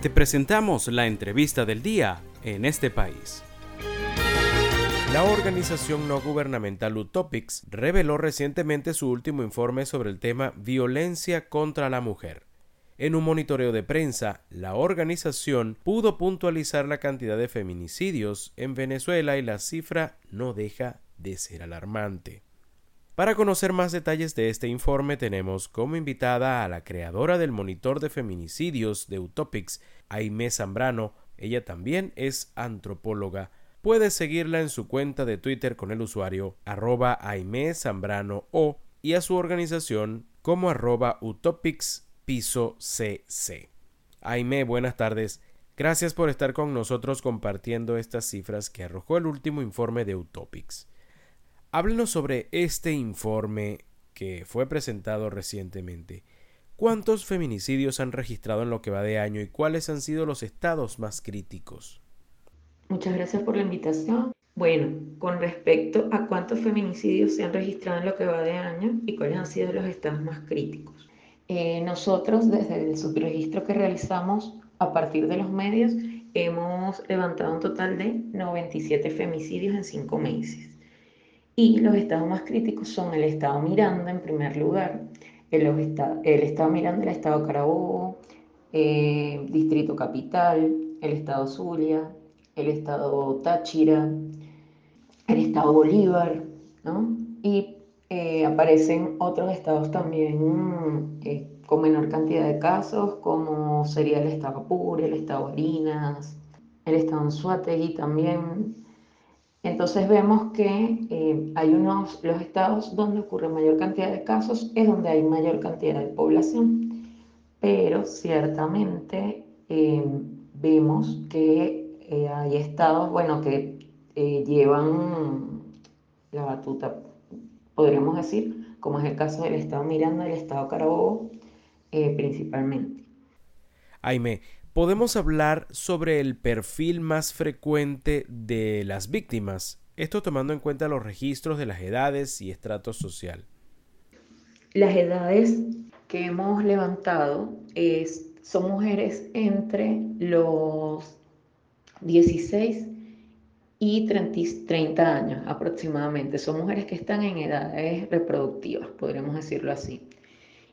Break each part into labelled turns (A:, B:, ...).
A: Te presentamos la entrevista del día en este país. La organización no gubernamental Utopics reveló recientemente su último informe sobre el tema violencia contra la mujer. En un monitoreo de prensa, la organización pudo puntualizar la cantidad de feminicidios en Venezuela y la cifra no deja de ser alarmante. Para conocer más detalles de este informe tenemos como invitada a la creadora del monitor de feminicidios de Utopics, Aimé Zambrano. Ella también es antropóloga. Puedes seguirla en su cuenta de Twitter con el usuario arroba Zambrano o y a su organización como arroba Utopics Piso CC. Aimé, buenas tardes. Gracias por estar con nosotros compartiendo estas cifras que arrojó el último informe de Utopics. Háblenos sobre este informe que fue presentado recientemente. ¿Cuántos feminicidios han registrado en lo que va de año y cuáles han sido los estados más críticos?
B: Muchas gracias por la invitación. Bueno, con respecto a cuántos feminicidios se han registrado en lo que va de año y cuáles han sido los estados más críticos. Eh, nosotros, desde el subregistro que realizamos a partir de los medios, hemos levantado un total de 97 femicidios en cinco meses. Y los estados más críticos son el estado Miranda, en primer lugar, el, el estado Miranda, el estado Carabobo, eh, Distrito Capital, el estado Zulia, el estado Táchira, el estado Bolívar, ¿no? Y eh, aparecen otros estados también eh, con menor cantidad de casos, como sería el estado Apure, el estado Barinas, el estado Anzuategui también. Entonces vemos que eh, hay unos, los estados donde ocurre mayor cantidad de casos es donde hay mayor cantidad de población, pero ciertamente vemos que eh, hay estados, bueno, que eh, llevan la batuta, podríamos decir, como es el caso del estado Miranda y el estado Carabobo, eh, principalmente.
A: Aime, ¿podemos hablar sobre el perfil más frecuente de las víctimas? Esto tomando en cuenta los registros de las edades y estratos social.
B: Las edades que hemos levantado son mujeres entre los 16 y 30, años aproximadamente. Son mujeres que están en edades reproductivas, podríamos decirlo así.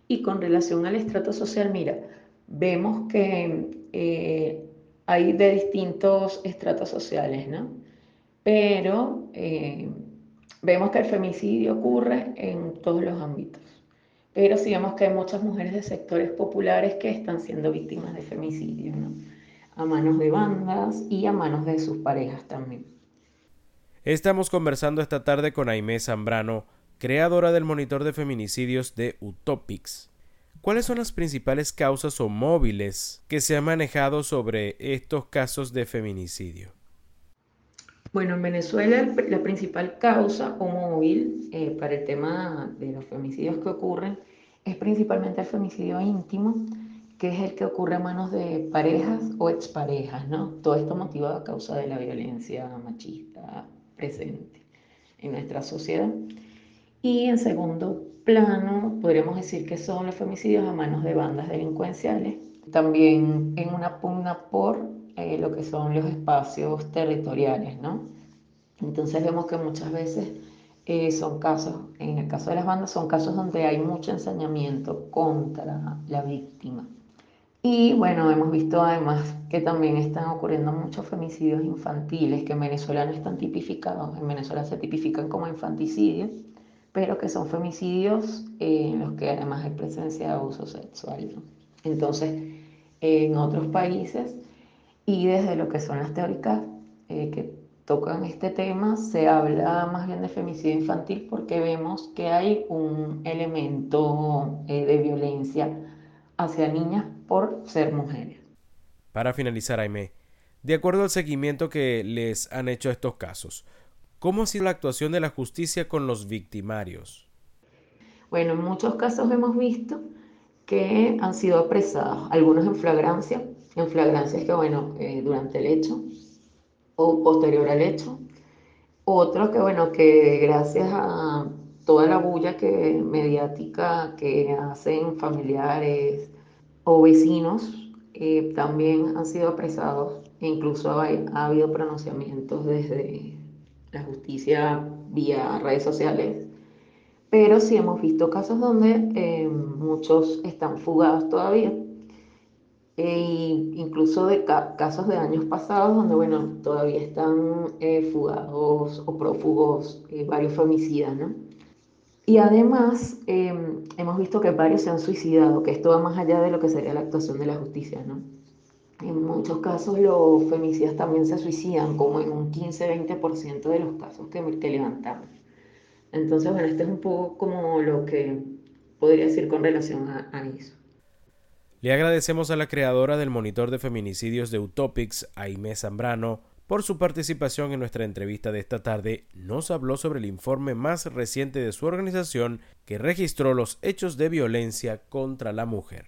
B: Y con relación al estrato social, mira, vemos que eh, hay de distintos estratos sociales, ¿no? Pero eh, vemos que el femicidio ocurre en todos los ámbitos. Pero sí vemos que hay muchas mujeres de sectores populares que están siendo víctimas de femicidio, ¿no? a manos de bandas y a manos de sus parejas también.
A: Estamos conversando esta tarde con Aimé Zambrano, creadora del monitor de feminicidios de Utopics. ¿Cuáles son las principales causas o móviles que se han manejado sobre estos casos de feminicidio?
B: Bueno, en Venezuela la principal causa o móvil eh, para el tema de los femicidios que ocurren es principalmente el femicidio íntimo, que es el que ocurre a manos de parejas o exparejas, ¿no? Todo esto motivado a causa de la violencia machista presente en nuestra sociedad. Y en segundo plano, podríamos decir que son los femicidios a manos de bandas delincuenciales, también en una pugna por eh, lo que son los espacios territoriales, ¿no? Entonces vemos que muchas veces eh, son casos, en el caso de las bandas, son casos donde hay mucho ensañamiento contra la víctima. Y bueno, hemos visto además que también están ocurriendo muchos femicidios infantiles que en Venezuela no están tipificados. En Venezuela se tipifican como infanticidios, pero que son femicidios eh, en los que además hay presencia de abuso sexual. Entonces, en otros países y desde lo que son las teóricas eh, que tocan este tema, se habla más bien de femicidio infantil porque vemos que hay un elemento eh, de violencia hacia niñas por ser mujeres.
A: Para finalizar, Aime, de acuerdo al seguimiento que les han hecho estos casos, ¿cómo ha sido la actuación de la justicia con los victimarios?
B: Bueno, en muchos casos hemos visto que han sido apresados, algunos en flagrancia, en flagrancia es que, bueno, eh, durante el hecho o posterior al hecho, otros que, bueno, que gracias a toda la bulla que, mediática que hacen familiares o vecinos, eh, también han sido apresados incluso ha, habido pronunciamientos desde la justicia vía redes sociales. Pero sí hemos visto casos donde eh, muchos están fugados todavía. E incluso de casos de años pasados donde, bueno, todavía están eh, fugados o prófugos varios femicidas, ¿no? Y además em, hemos visto que varios se han suicidado, que esto va más allá de lo que sería la actuación de la justicia, ¿no? En muchos casos los femicidas también se suicidan, como en un 15-20% de los casos que, que levantamos. Entonces, bueno, este es un poco como lo que podría decir con relación a, eso.
A: Le agradecemos a la creadora del monitor de feminicidios de Utopics, Aimé Zambrano, por su participación en nuestra entrevista de esta tarde, nos habló sobre el informe más reciente de su organización que registró los hechos de violencia contra la mujer.